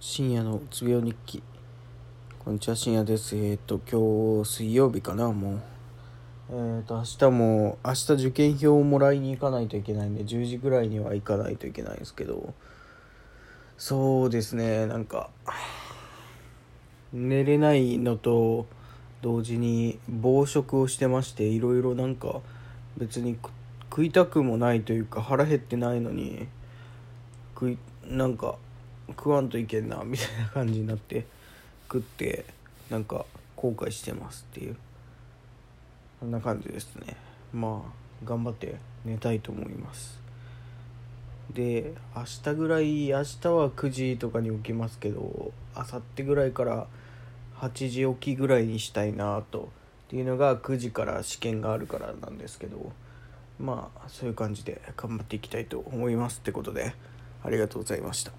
深夜のうつ病日記。こんにちは深夜です。えっ、ー、と今日水曜日かなもう。えっ、ー、と明日も明日受験票をもらいに行かないといけないんで10時ぐらいには行かないといけないんですけど。そうですねなんか寝れないのと同時に暴食をしてましていろいろなんか別に食いたくもないというか腹減ってないのに食いなんか食わんといけんなみたいな感じになって食ってなんか後悔してますっていうそんな感じですねまあ頑張って寝たいと思いますで明日ぐらい明日は9時とかに起きますけど明後日ぐらいから8時起きぐらいにしたいなとっていうのが9時から試験があるからなんですけどまあそういう感じで頑張っていきたいと思いますってことでありがとうございました。